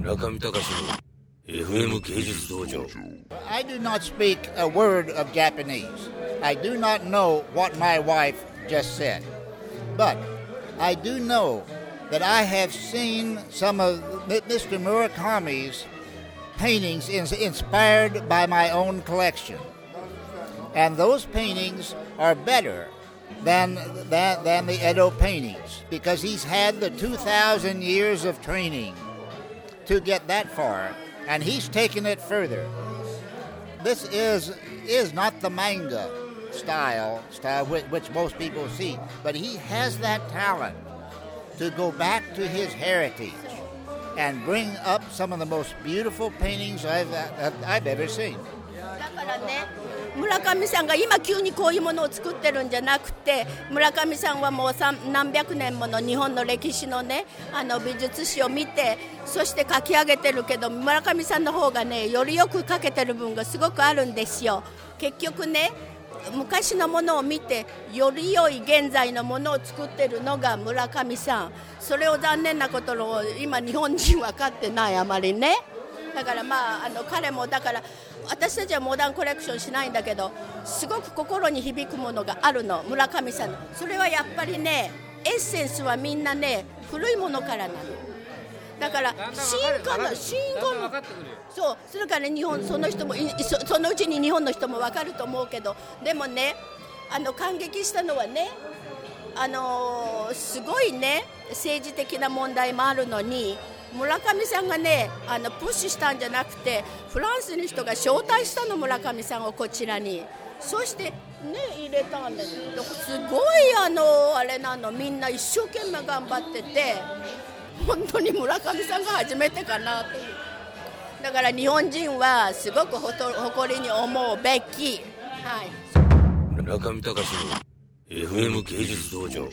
村上隆の FM 芸術道場 I do not speak a word of Japanese. I do not know what my wife just said. But I do know that I have seen some of M- Mr. Murakami's paintings ins- inspired by my own collection. And those paintings are better than, than, than the Edo paintings because he's had the 2,000 years of training to get that far, and he's taken it further. This is is not the manga style style which, which most people see, but he has that talent to go back to his heritage and bring up some of the most beautiful paintings I've I've ever seen. だからね 村上さんが今急にこういうものを作ってるんじゃなくて村上さんはもう何百年もの日本の歴史のねあの美術史を見てそして書き上げてるけど村上さんの方がねよりよく書けてる分がすごくあるんですよ。結局ね昔のものを見てより良い現在のものを作ってるのが村上さん。それを残念なことを今日本人分かってないあまりね。だからまああの彼もだから私たちはモダンコレクションしないんだけどすごく心に響くものがあるの村上さん。のそれはやっぱりねエッセンスはみんなね古いものからなのだから進化の進化のそうそれから日本その人もそそのうちに日本の人も分かると思うけどでもねあの感激したのはねあのすごいね政治的な問題もあるのに村上さんがねあのプッシュしたんじゃなくてフランスの人が招待したの村上さんをこちらに。そしてね入れたんですすごいあのあれなの。みんな一生懸命頑張ってて本当に村上さんが初めてかなという。だから日本人はすごく誇りに思うべき。はい。村上隆の FM 芸術道場。